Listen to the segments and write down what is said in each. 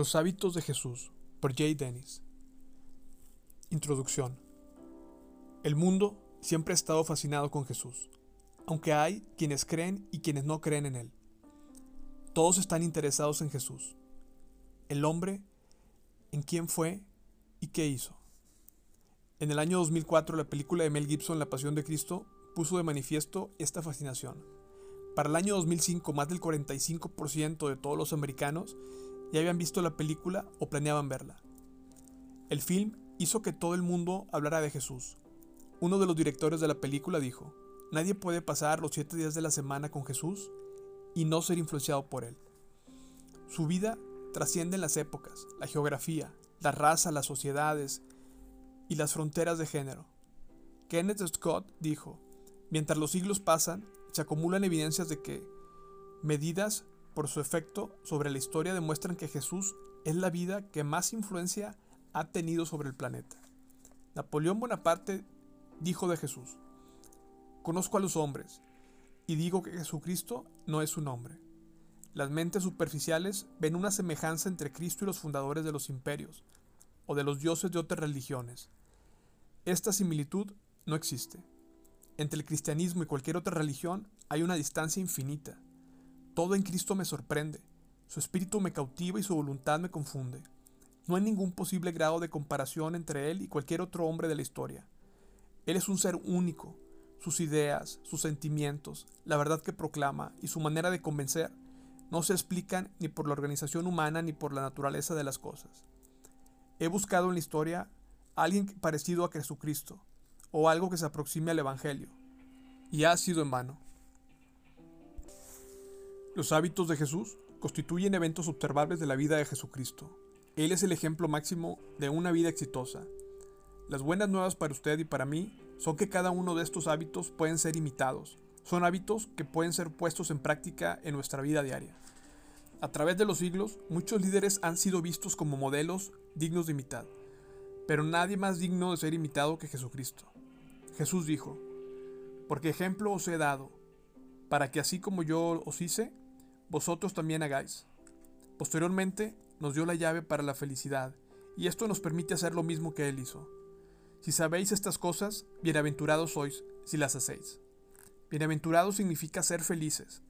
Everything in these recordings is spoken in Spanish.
Los hábitos de Jesús por Jay Dennis. Introducción. El mundo siempre ha estado fascinado con Jesús, aunque hay quienes creen y quienes no creen en Él. Todos están interesados en Jesús, el hombre, en quién fue y qué hizo. En el año 2004 la película de Mel Gibson La Pasión de Cristo puso de manifiesto esta fascinación. Para el año 2005 más del 45% de todos los americanos ya habían visto la película o planeaban verla. El film hizo que todo el mundo hablara de Jesús. Uno de los directores de la película dijo, nadie puede pasar los siete días de la semana con Jesús y no ser influenciado por él. Su vida trasciende las épocas, la geografía, la raza, las sociedades y las fronteras de género. Kenneth Scott dijo, mientras los siglos pasan, se acumulan evidencias de que medidas por su efecto sobre la historia demuestran que Jesús es la vida que más influencia ha tenido sobre el planeta. Napoleón Bonaparte dijo de Jesús, Conozco a los hombres y digo que Jesucristo no es un hombre. Las mentes superficiales ven una semejanza entre Cristo y los fundadores de los imperios o de los dioses de otras religiones. Esta similitud no existe. Entre el cristianismo y cualquier otra religión hay una distancia infinita. Todo en Cristo me sorprende, su espíritu me cautiva y su voluntad me confunde. No hay ningún posible grado de comparación entre él y cualquier otro hombre de la historia. Él es un ser único, sus ideas, sus sentimientos, la verdad que proclama y su manera de convencer no se explican ni por la organización humana ni por la naturaleza de las cosas. He buscado en la historia a alguien parecido a Jesucristo, o algo que se aproxime al Evangelio, y ha sido en vano. Los hábitos de Jesús constituyen eventos observables de la vida de Jesucristo. Él es el ejemplo máximo de una vida exitosa. Las buenas nuevas para usted y para mí son que cada uno de estos hábitos pueden ser imitados. Son hábitos que pueden ser puestos en práctica en nuestra vida diaria. A través de los siglos, muchos líderes han sido vistos como modelos dignos de imitar, pero nadie más digno de ser imitado que Jesucristo. Jesús dijo, porque ejemplo os he dado, para que así como yo os hice, vosotros también hagáis. Posteriormente nos dio la llave para la felicidad, y esto nos permite hacer lo mismo que Él hizo. Si sabéis estas cosas, bienaventurados sois si las hacéis. Bienaventurado significa ser felices.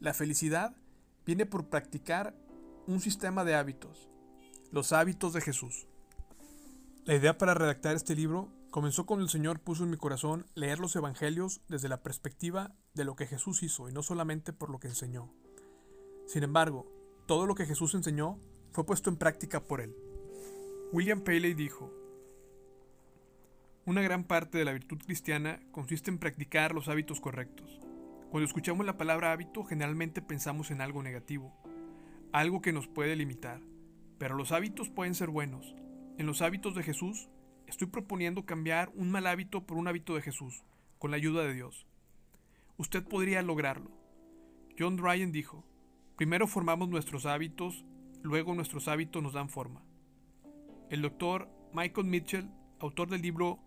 La felicidad viene por practicar un sistema de hábitos, los hábitos de Jesús. La idea para redactar este libro comenzó cuando el Señor puso en mi corazón leer los Evangelios desde la perspectiva de lo que Jesús hizo y no solamente por lo que enseñó. Sin embargo, todo lo que Jesús enseñó fue puesto en práctica por él. William Paley dijo, Una gran parte de la virtud cristiana consiste en practicar los hábitos correctos. Cuando escuchamos la palabra hábito generalmente pensamos en algo negativo, algo que nos puede limitar, pero los hábitos pueden ser buenos. En los hábitos de Jesús estoy proponiendo cambiar un mal hábito por un hábito de Jesús, con la ayuda de Dios. Usted podría lograrlo. John Ryan dijo, Primero formamos nuestros hábitos, luego nuestros hábitos nos dan forma. El doctor Michael Mitchell, autor del libro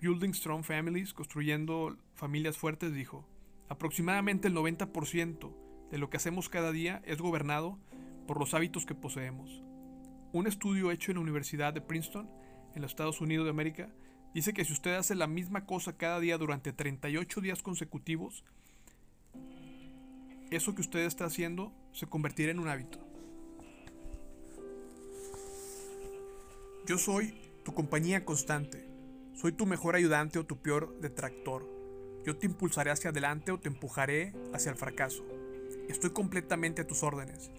Building Strong Families, Construyendo Familias Fuertes, dijo, aproximadamente el 90% de lo que hacemos cada día es gobernado por los hábitos que poseemos. Un estudio hecho en la Universidad de Princeton, en los Estados Unidos de América, dice que si usted hace la misma cosa cada día durante 38 días consecutivos, eso que usted está haciendo se convertirá en un hábito. Yo soy tu compañía constante. Soy tu mejor ayudante o tu peor detractor. Yo te impulsaré hacia adelante o te empujaré hacia el fracaso. Estoy completamente a tus órdenes.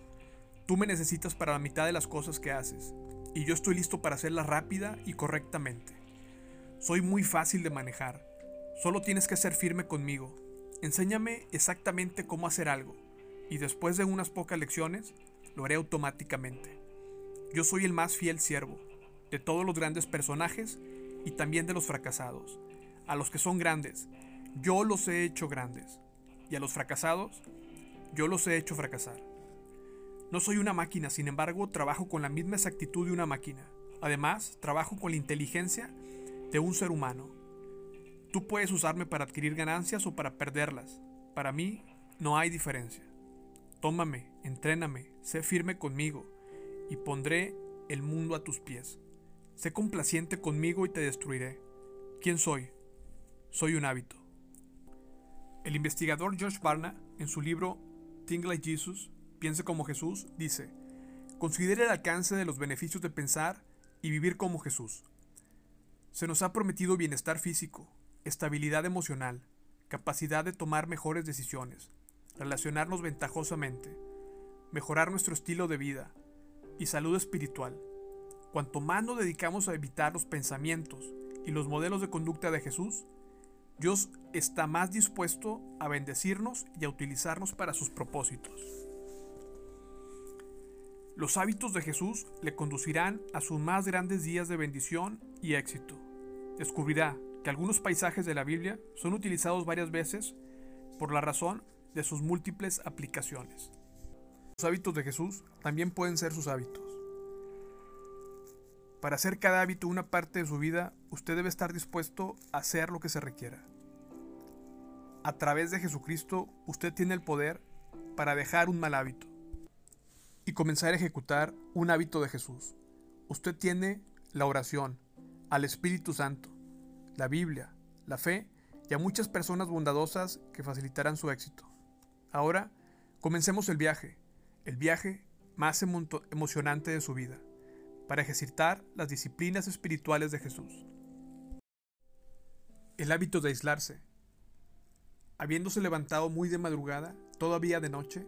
Tú me necesitas para la mitad de las cosas que haces, y yo estoy listo para hacerlas rápida y correctamente. Soy muy fácil de manejar. Solo tienes que ser firme conmigo Enséñame exactamente cómo hacer algo, y después de unas pocas lecciones, lo haré automáticamente. Yo soy el más fiel siervo, de todos los grandes personajes y también de los fracasados. A los que son grandes, yo los he hecho grandes, y a los fracasados, yo los he hecho fracasar. No soy una máquina, sin embargo, trabajo con la misma exactitud de una máquina. Además, trabajo con la inteligencia de un ser humano. Tú puedes usarme para adquirir ganancias o para perderlas. Para mí no hay diferencia. Tómame, entréname, sé firme conmigo y pondré el mundo a tus pies. Sé complaciente conmigo y te destruiré. ¿Quién soy? Soy un hábito. El investigador Josh Barna, en su libro Think Like Jesus, Piense como Jesús, dice, considere el alcance de los beneficios de pensar y vivir como Jesús. Se nos ha prometido bienestar físico, estabilidad emocional, capacidad de tomar mejores decisiones, relacionarnos ventajosamente, mejorar nuestro estilo de vida y salud espiritual. Cuanto más nos dedicamos a evitar los pensamientos y los modelos de conducta de Jesús, Dios está más dispuesto a bendecirnos y a utilizarnos para sus propósitos. Los hábitos de Jesús le conducirán a sus más grandes días de bendición y éxito. Descubrirá algunos paisajes de la Biblia son utilizados varias veces por la razón de sus múltiples aplicaciones. Los hábitos de Jesús también pueden ser sus hábitos. Para hacer cada hábito una parte de su vida, usted debe estar dispuesto a hacer lo que se requiera. A través de Jesucristo, usted tiene el poder para dejar un mal hábito y comenzar a ejecutar un hábito de Jesús. Usted tiene la oración, al Espíritu Santo, la Biblia, la fe y a muchas personas bondadosas que facilitarán su éxito. Ahora, comencemos el viaje, el viaje más emocionante de su vida, para ejercitar las disciplinas espirituales de Jesús. El hábito de aislarse. Habiéndose levantado muy de madrugada, todavía de noche,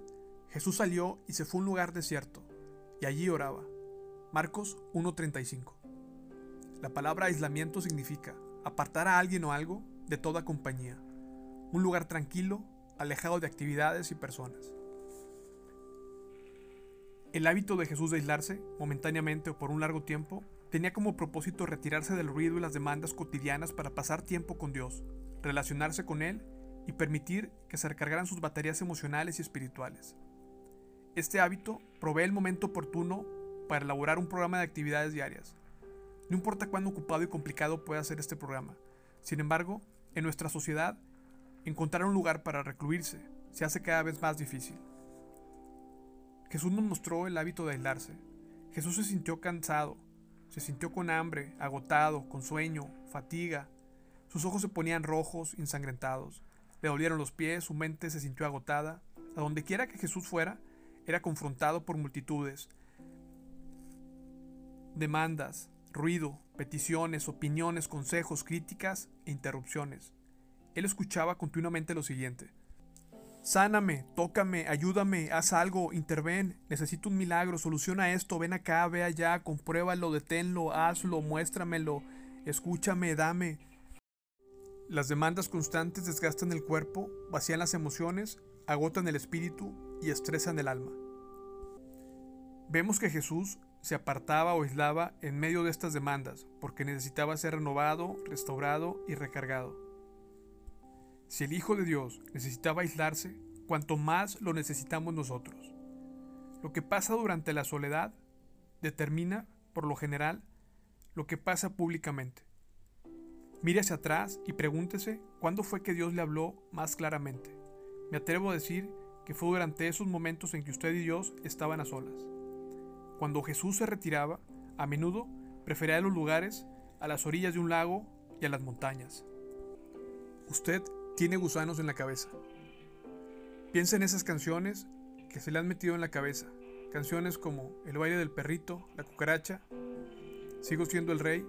Jesús salió y se fue a un lugar desierto, y allí oraba. Marcos 1.35. La palabra aislamiento significa apartar a alguien o algo de toda compañía. Un lugar tranquilo, alejado de actividades y personas. El hábito de Jesús de aislarse, momentáneamente o por un largo tiempo, tenía como propósito retirarse del ruido y las demandas cotidianas para pasar tiempo con Dios, relacionarse con Él y permitir que se recargaran sus baterías emocionales y espirituales. Este hábito provee el momento oportuno para elaborar un programa de actividades diarias, no importa cuán ocupado y complicado pueda ser este programa. Sin embargo, en nuestra sociedad, encontrar un lugar para recluirse se hace cada vez más difícil. Jesús nos mostró el hábito de aislarse. Jesús se sintió cansado, se sintió con hambre, agotado, con sueño, fatiga. Sus ojos se ponían rojos, ensangrentados. Le dolieron los pies, su mente se sintió agotada. A donde quiera que Jesús fuera, era confrontado por multitudes, demandas, ruido, peticiones, opiniones, consejos, críticas e interrupciones. Él escuchaba continuamente lo siguiente. Sáname, tócame, ayúdame, haz algo, interven, necesito un milagro, soluciona esto, ven acá, ve allá, compruébalo, deténlo, hazlo, muéstramelo, escúchame, dame. Las demandas constantes desgastan el cuerpo, vacían las emociones, agotan el espíritu y estresan el alma. Vemos que Jesús se apartaba o aislaba en medio de estas demandas, porque necesitaba ser renovado, restaurado y recargado. Si el Hijo de Dios necesitaba aislarse, cuanto más lo necesitamos nosotros. Lo que pasa durante la soledad determina, por lo general, lo que pasa públicamente. Mire hacia atrás y pregúntese cuándo fue que Dios le habló más claramente. Me atrevo a decir que fue durante esos momentos en que usted y Dios estaban a solas. Cuando Jesús se retiraba, a menudo prefería los lugares a las orillas de un lago y a las montañas. Usted tiene gusanos en la cabeza. Piensa en esas canciones que se le han metido en la cabeza. Canciones como El baile del perrito, La cucaracha, Sigo siendo el rey,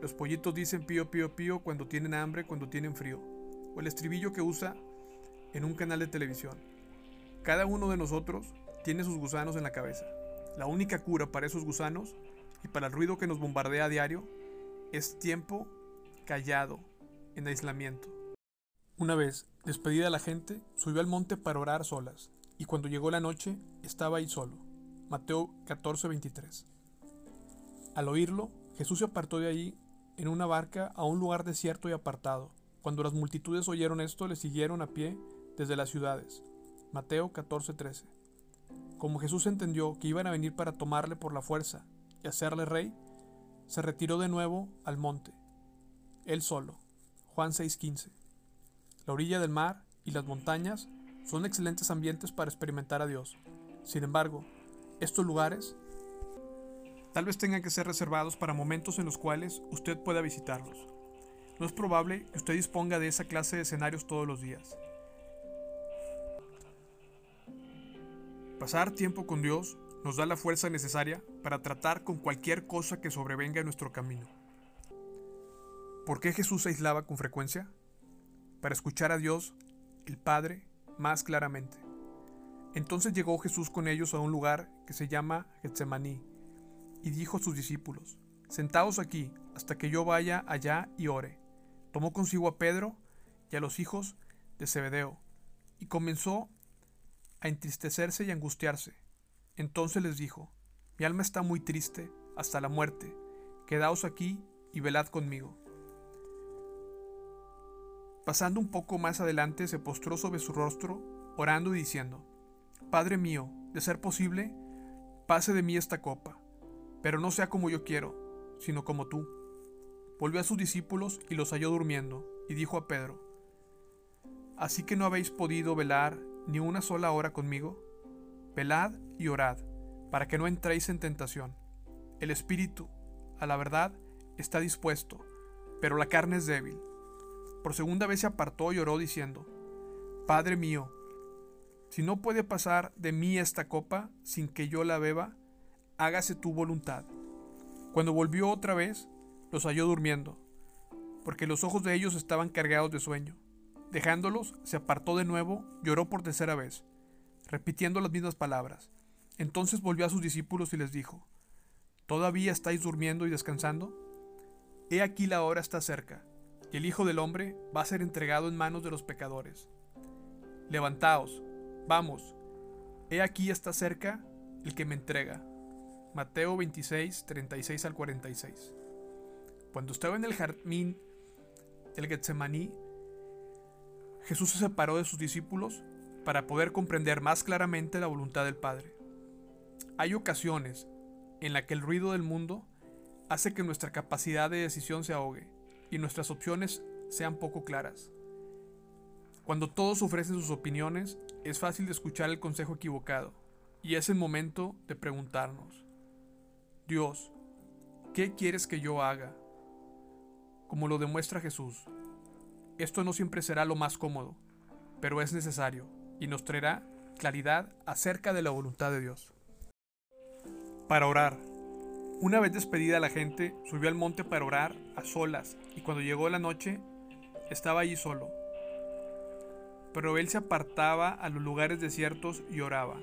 Los pollitos dicen pío pío pío cuando tienen hambre, cuando tienen frío, o el estribillo que usa en un canal de televisión. Cada uno de nosotros tiene sus gusanos en la cabeza. La única cura para esos gusanos y para el ruido que nos bombardea a diario es tiempo callado, en aislamiento. Una vez, despedida la gente, subió al monte para orar solas, y cuando llegó la noche, estaba ahí solo. Mateo 14:23. Al oírlo, Jesús se apartó de allí en una barca a un lugar desierto y apartado. Cuando las multitudes oyeron esto, le siguieron a pie desde las ciudades. Mateo 14:13. Como Jesús entendió que iban a venir para tomarle por la fuerza y hacerle rey, se retiró de nuevo al monte, él solo. Juan 6:15. La orilla del mar y las montañas son excelentes ambientes para experimentar a Dios. Sin embargo, estos lugares Tal vez tengan que ser reservados para momentos en los cuales usted pueda visitarlos. No es probable que usted disponga de esa clase de escenarios todos los días. Pasar tiempo con Dios nos da la fuerza necesaria para tratar con cualquier cosa que sobrevenga en nuestro camino. ¿Por qué Jesús se aislaba con frecuencia? Para escuchar a Dios, el Padre, más claramente. Entonces llegó Jesús con ellos a un lugar que se llama Getsemaní, y dijo a sus discípulos, Sentaos aquí hasta que yo vaya allá y ore. Tomó consigo a Pedro y a los hijos de Zebedeo, y comenzó a entristecerse y angustiarse. Entonces les dijo, Mi alma está muy triste hasta la muerte, quedaos aquí y velad conmigo. Pasando un poco más adelante se postró sobre su rostro, orando y diciendo, Padre mío, de ser posible, pase de mí esta copa, pero no sea como yo quiero, sino como tú. Volvió a sus discípulos y los halló durmiendo, y dijo a Pedro, ¿Así que no habéis podido velar ni una sola hora conmigo? Velad y orad, para que no entréis en tentación. El espíritu, a la verdad, está dispuesto, pero la carne es débil. Por segunda vez se apartó y oró diciendo, Padre mío, si no puede pasar de mí esta copa sin que yo la beba, hágase tu voluntad. Cuando volvió otra vez, los halló durmiendo, porque los ojos de ellos estaban cargados de sueño. Dejándolos, se apartó de nuevo, lloró por tercera vez, repitiendo las mismas palabras. Entonces volvió a sus discípulos y les dijo, ¿Todavía estáis durmiendo y descansando? He aquí la hora está cerca, y el Hijo del Hombre va a ser entregado en manos de los pecadores. Levantaos, vamos, he aquí está cerca el que me entrega. Mateo 26, 36 al 46. Cuando estaba en el jardín del Getsemaní, Jesús se separó de sus discípulos para poder comprender más claramente la voluntad del Padre. Hay ocasiones en las que el ruido del mundo hace que nuestra capacidad de decisión se ahogue y nuestras opciones sean poco claras. Cuando todos ofrecen sus opiniones, es fácil de escuchar el consejo equivocado y es el momento de preguntarnos, Dios, ¿qué quieres que yo haga? Como lo demuestra Jesús, esto no siempre será lo más cómodo, pero es necesario y nos traerá claridad acerca de la voluntad de Dios. Para orar. Una vez despedida la gente, subió al monte para orar a solas y cuando llegó la noche, estaba allí solo. Pero él se apartaba a los lugares desiertos y oraba.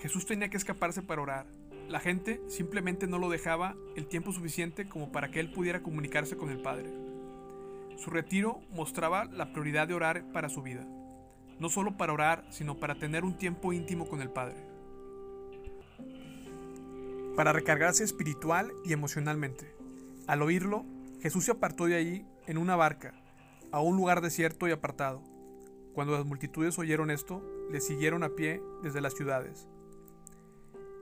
Jesús tenía que escaparse para orar. La gente simplemente no lo dejaba el tiempo suficiente como para que él pudiera comunicarse con el Padre. Su retiro mostraba la prioridad de orar para su vida no solo para orar, sino para tener un tiempo íntimo con el Padre. Para recargarse espiritual y emocionalmente. Al oírlo, Jesús se apartó de allí en una barca, a un lugar desierto y apartado. Cuando las multitudes oyeron esto, le siguieron a pie desde las ciudades.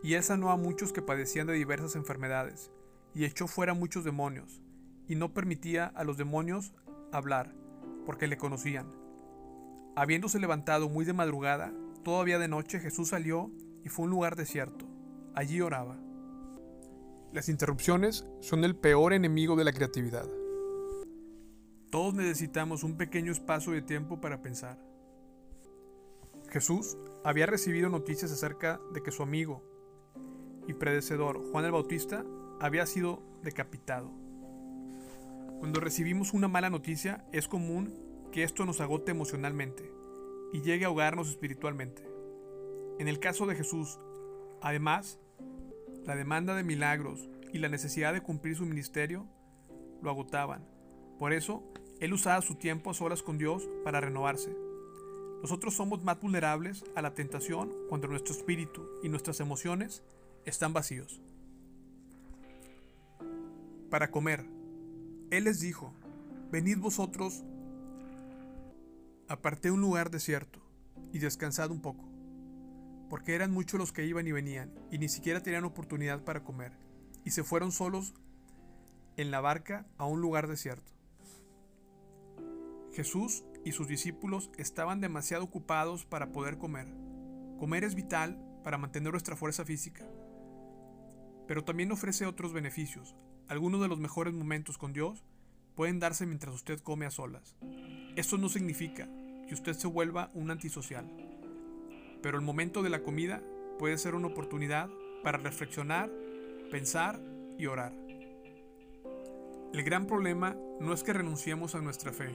Y él sanó a muchos que padecían de diversas enfermedades, y echó fuera muchos demonios, y no permitía a los demonios hablar, porque le conocían Habiéndose levantado muy de madrugada, todavía de noche, Jesús salió y fue a un lugar desierto. Allí oraba. Las interrupciones son el peor enemigo de la creatividad. Todos necesitamos un pequeño espacio de tiempo para pensar. Jesús había recibido noticias acerca de que su amigo y predecedor Juan el Bautista había sido decapitado. Cuando recibimos una mala noticia es común que esto nos agote emocionalmente y llegue a ahogarnos espiritualmente. En el caso de Jesús, además, la demanda de milagros y la necesidad de cumplir su ministerio lo agotaban. Por eso, él usaba su tiempo a solas con Dios para renovarse. Nosotros somos más vulnerables a la tentación cuando nuestro espíritu y nuestras emociones están vacíos. Para comer, Él les dijo, venid vosotros Aparté un lugar desierto y descansad un poco, porque eran muchos los que iban y venían, y ni siquiera tenían oportunidad para comer, y se fueron solos en la barca a un lugar desierto. Jesús y sus discípulos estaban demasiado ocupados para poder comer. Comer es vital para mantener nuestra fuerza física. pero también ofrece otros beneficios. Algunos de los mejores momentos con Dios pueden darse mientras usted come a solas. Esto no significa que usted se vuelva un antisocial, pero el momento de la comida puede ser una oportunidad para reflexionar, pensar y orar. El gran problema no es que renunciemos a nuestra fe,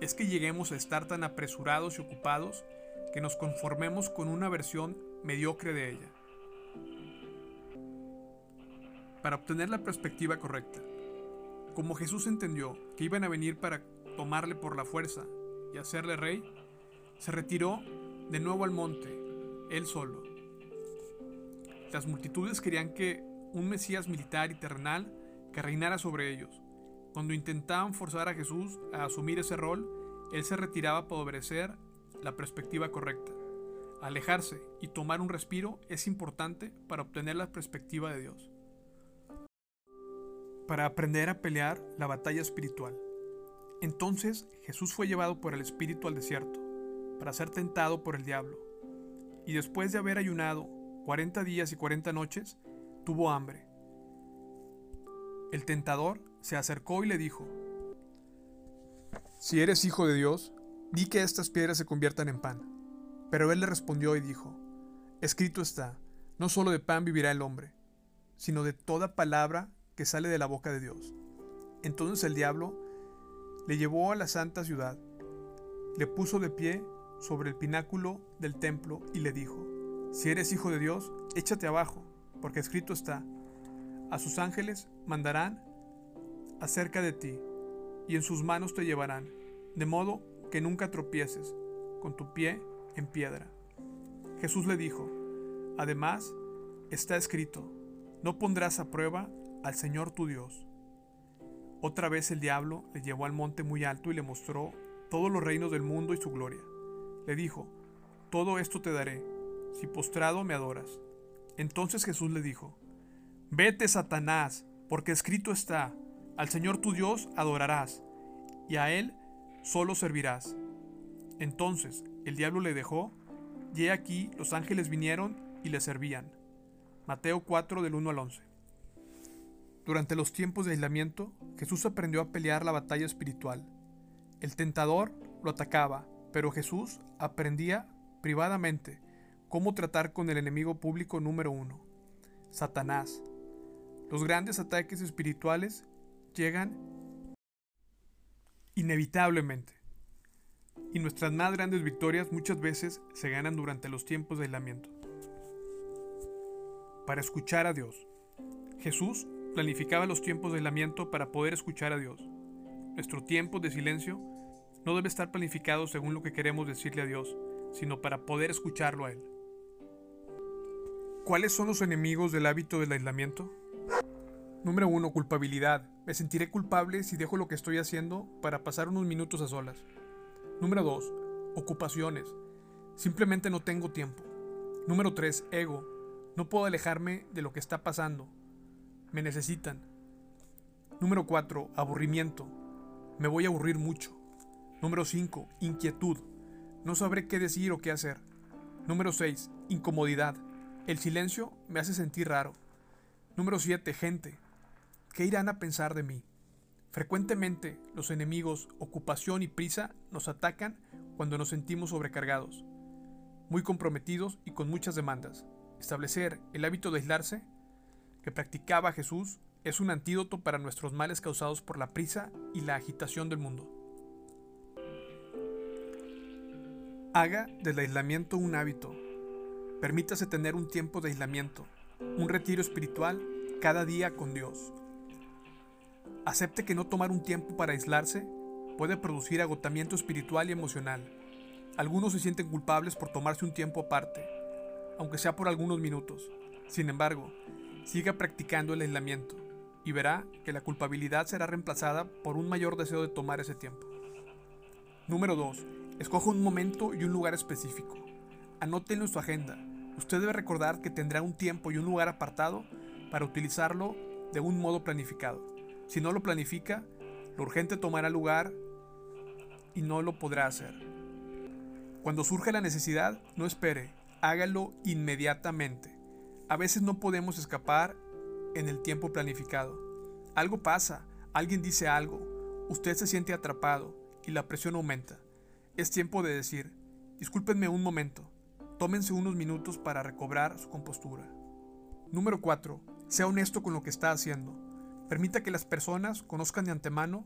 es que lleguemos a estar tan apresurados y ocupados que nos conformemos con una versión mediocre de ella. Para obtener la perspectiva correcta, como Jesús entendió que iban a venir para tomarle por la fuerza y hacerle rey, se retiró de nuevo al monte, él solo. Las multitudes querían que un Mesías militar y terrenal que reinara sobre ellos. Cuando intentaban forzar a Jesús a asumir ese rol, él se retiraba para obedecer la perspectiva correcta. Alejarse y tomar un respiro es importante para obtener la perspectiva de Dios. Para aprender a pelear la batalla espiritual. Entonces Jesús fue llevado por el Espíritu al desierto, para ser tentado por el diablo. Y después de haber ayunado 40 días y 40 noches, tuvo hambre. El tentador se acercó y le dijo, Si eres hijo de Dios, di que estas piedras se conviertan en pan. Pero él le respondió y dijo, Escrito está, no solo de pan vivirá el hombre, sino de toda palabra que sale de la boca de Dios. Entonces el diablo le llevó a la santa ciudad, le puso de pie sobre el pináculo del templo y le dijo, Si eres hijo de Dios, échate abajo, porque escrito está, a sus ángeles mandarán acerca de ti, y en sus manos te llevarán, de modo que nunca tropieces con tu pie en piedra. Jesús le dijo, además, está escrito, no pondrás a prueba al Señor tu Dios. Otra vez el diablo le llevó al monte muy alto y le mostró todos los reinos del mundo y su gloria. Le dijo, todo esto te daré, si postrado me adoras. Entonces Jesús le dijo, Vete, Satanás, porque escrito está, al Señor tu Dios adorarás, y a Él solo servirás. Entonces el diablo le dejó, y he aquí los ángeles vinieron y le servían. Mateo 4 del 1 al 11. Durante los tiempos de aislamiento, Jesús aprendió a pelear la batalla espiritual. El tentador lo atacaba, pero Jesús aprendía privadamente cómo tratar con el enemigo público número uno, Satanás, los grandes ataques espirituales llegan inevitablemente. Y nuestras más grandes victorias muchas veces se ganan durante los tiempos de aislamiento. Para escuchar a Dios. Jesús planificaba los tiempos de aislamiento para poder escuchar a Dios. Nuestro tiempo de silencio no debe estar planificado según lo que queremos decirle a Dios, sino para poder escucharlo a Él. ¿Cuáles son los enemigos del hábito del aislamiento? Número 1. Culpabilidad. Me sentiré culpable si dejo lo que estoy haciendo para pasar unos minutos a solas. Número 2. Ocupaciones. Simplemente no tengo tiempo. Número 3. Ego. No puedo alejarme de lo que está pasando. Me necesitan. Número 4. Aburrimiento. Me voy a aburrir mucho. Número 5. Inquietud. No sabré qué decir o qué hacer. Número 6. Incomodidad. El silencio me hace sentir raro. Número 7. Gente. ¿Qué irán a pensar de mí? Frecuentemente los enemigos, ocupación y prisa nos atacan cuando nos sentimos sobrecargados, muy comprometidos y con muchas demandas. Establecer el hábito de aislarse que practicaba Jesús es un antídoto para nuestros males causados por la prisa y la agitación del mundo. Haga del aislamiento un hábito. Permítase tener un tiempo de aislamiento, un retiro espiritual cada día con Dios. Acepte que no tomar un tiempo para aislarse puede producir agotamiento espiritual y emocional. Algunos se sienten culpables por tomarse un tiempo aparte, aunque sea por algunos minutos. Sin embargo, siga practicando el aislamiento y verá que la culpabilidad será reemplazada por un mayor deseo de tomar ese tiempo. Número 2. Escoja un momento y un lugar específico. Anótenlo en su agenda. Usted debe recordar que tendrá un tiempo y un lugar apartado para utilizarlo de un modo planificado. Si no lo planifica, lo urgente tomará lugar y no lo podrá hacer. Cuando surge la necesidad, no espere, hágalo inmediatamente. A veces no podemos escapar en el tiempo planificado. Algo pasa, alguien dice algo, usted se siente atrapado y la presión aumenta. Es tiempo de decir, discúlpenme un momento, tómense unos minutos para recobrar su compostura. Número 4. Sea honesto con lo que está haciendo. Permita que las personas conozcan de antemano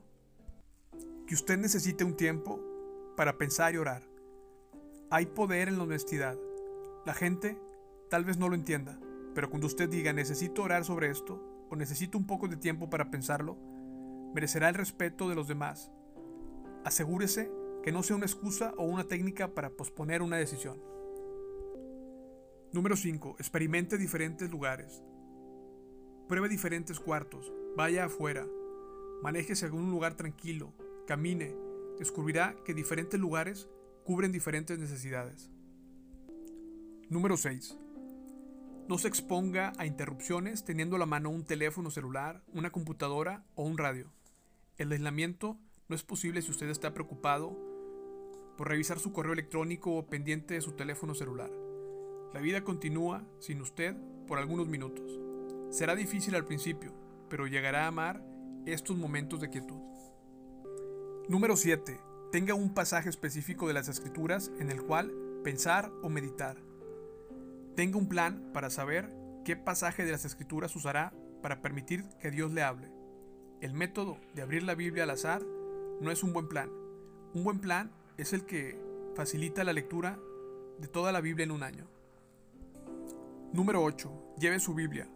que usted necesite un tiempo para pensar y orar. Hay poder en la honestidad. La gente tal vez no lo entienda, pero cuando usted diga necesito orar sobre esto o necesito un poco de tiempo para pensarlo, merecerá el respeto de los demás. Asegúrese que no sea una excusa o una técnica para posponer una decisión. Número 5. Experimente diferentes lugares. Pruebe diferentes cuartos. Vaya afuera. Manéjese a un lugar tranquilo, camine, descubrirá que diferentes lugares cubren diferentes necesidades. Número 6. No se exponga a interrupciones teniendo a la mano un teléfono celular, una computadora o un radio. El aislamiento no es posible si usted está preocupado por revisar su correo electrónico o pendiente de su teléfono celular. La vida continúa sin usted por algunos minutos. Será difícil al principio, pero llegará a amar estos momentos de quietud. Número 7. Tenga un pasaje específico de las escrituras en el cual pensar o meditar. Tenga un plan para saber qué pasaje de las escrituras usará para permitir que Dios le hable. El método de abrir la Biblia al azar no es un buen plan. Un buen plan es el que facilita la lectura de toda la Biblia en un año. Número 8. Lleve su Biblia,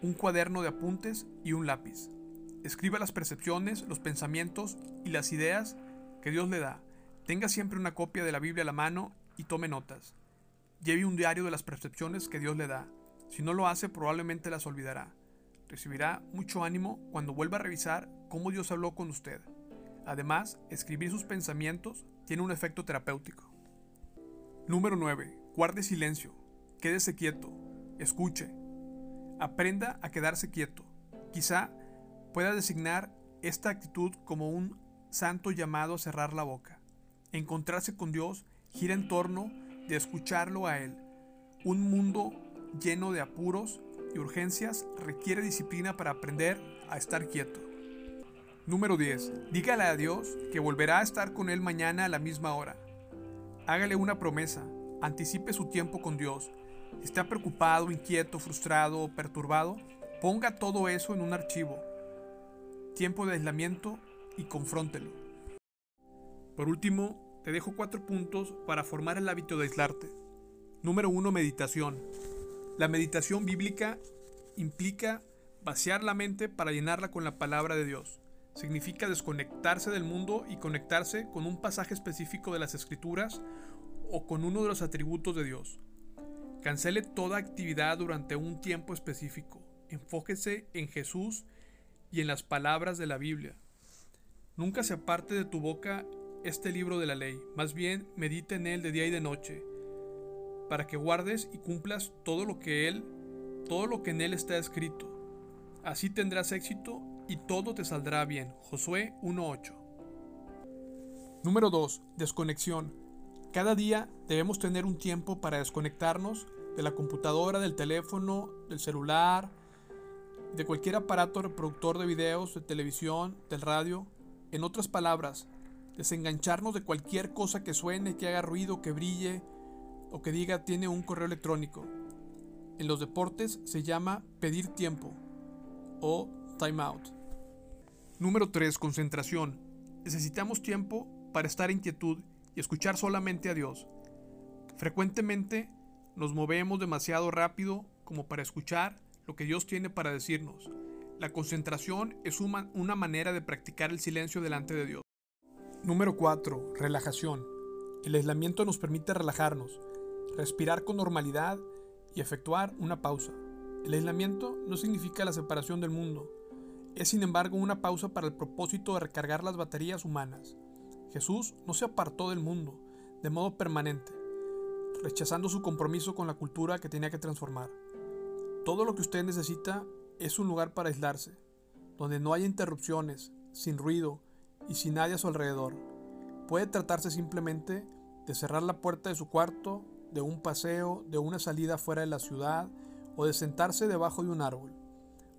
un cuaderno de apuntes y un lápiz. Escriba las percepciones, los pensamientos y las ideas que Dios le da. Tenga siempre una copia de la Biblia a la mano y tome notas. Lleve un diario de las percepciones que Dios le da. Si no lo hace, probablemente las olvidará. Recibirá mucho ánimo cuando vuelva a revisar cómo Dios habló con usted. Además, escribir sus pensamientos tiene un efecto terapéutico. Número 9. Guarde silencio. Quédese quieto. Escuche. Aprenda a quedarse quieto. Quizá pueda designar esta actitud como un santo llamado a cerrar la boca. Encontrarse con Dios gira en torno de escucharlo a Él. Un mundo lleno de apuros y urgencias requiere disciplina para aprender a estar quieto. Número 10. Dígale a Dios que volverá a estar con Él mañana a la misma hora. Hágale una promesa. Anticipe su tiempo con Dios. Si está preocupado, inquieto, frustrado o perturbado, ponga todo eso en un archivo tiempo de aislamiento y confróntelo. Por último, te dejo cuatro puntos para formar el hábito de aislarte. Número 1. Meditación. La meditación bíblica implica vaciar la mente para llenarla con la palabra de Dios. Significa desconectarse del mundo y conectarse con un pasaje específico de las escrituras o con uno de los atributos de Dios. Cancele toda actividad durante un tiempo específico. Enfóquese en Jesús y en las palabras de la Biblia. Nunca se aparte de tu boca este libro de la ley, más bien medita en él de día y de noche, para que guardes y cumplas todo lo que él, todo lo que en él está escrito. Así tendrás éxito y todo te saldrá bien. Josué 1:8. Número 2. Desconexión. Cada día debemos tener un tiempo para desconectarnos de la computadora, del teléfono, del celular, de cualquier aparato reproductor de videos, de televisión, del radio. En otras palabras, desengancharnos de cualquier cosa que suene, que haga ruido, que brille o que diga tiene un correo electrónico. En los deportes se llama pedir tiempo o time out. Número 3. Concentración. Necesitamos tiempo para estar en quietud y escuchar solamente a Dios. Frecuentemente nos movemos demasiado rápido como para escuchar lo que Dios tiene para decirnos. La concentración es una manera de practicar el silencio delante de Dios. Número 4. Relajación. El aislamiento nos permite relajarnos, respirar con normalidad y efectuar una pausa. El aislamiento no significa la separación del mundo, es sin embargo una pausa para el propósito de recargar las baterías humanas. Jesús no se apartó del mundo de modo permanente, rechazando su compromiso con la cultura que tenía que transformar. Todo lo que usted necesita es un lugar para aislarse, donde no haya interrupciones, sin ruido y sin nadie a su alrededor. Puede tratarse simplemente de cerrar la puerta de su cuarto, de un paseo, de una salida fuera de la ciudad o de sentarse debajo de un árbol.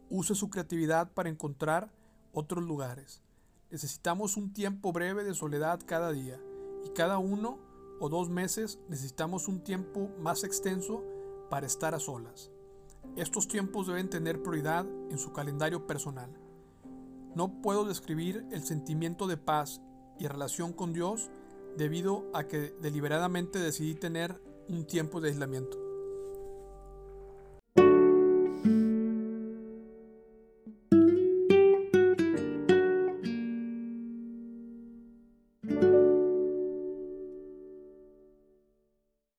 use su creatividad para encontrar otros lugares. Necesitamos un tiempo breve de soledad cada día y cada uno o dos meses necesitamos un tiempo más extenso para estar a solas. Estos tiempos deben tener prioridad en su calendario personal. No puedo describir el sentimiento de paz y relación con Dios debido a que deliberadamente decidí tener un tiempo de aislamiento.